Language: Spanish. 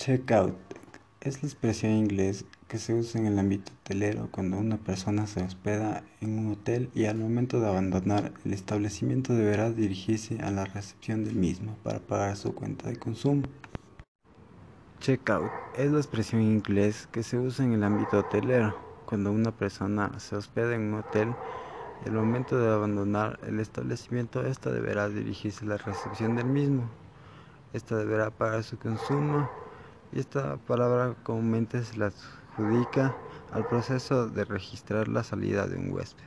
Check-out es la expresión inglés que se usa en el ámbito hotelero cuando una persona se hospeda en un hotel y al momento de abandonar el establecimiento deberá dirigirse a la recepción del mismo para pagar su cuenta de consumo. Check-out es la expresión inglés que se usa en el ámbito hotelero cuando una persona se hospeda en un hotel y al momento de abandonar el establecimiento esta deberá dirigirse a la recepción del mismo. Esta deberá pagar su consumo esta palabra comúnmente se la adjudica al proceso de registrar la salida de un huésped.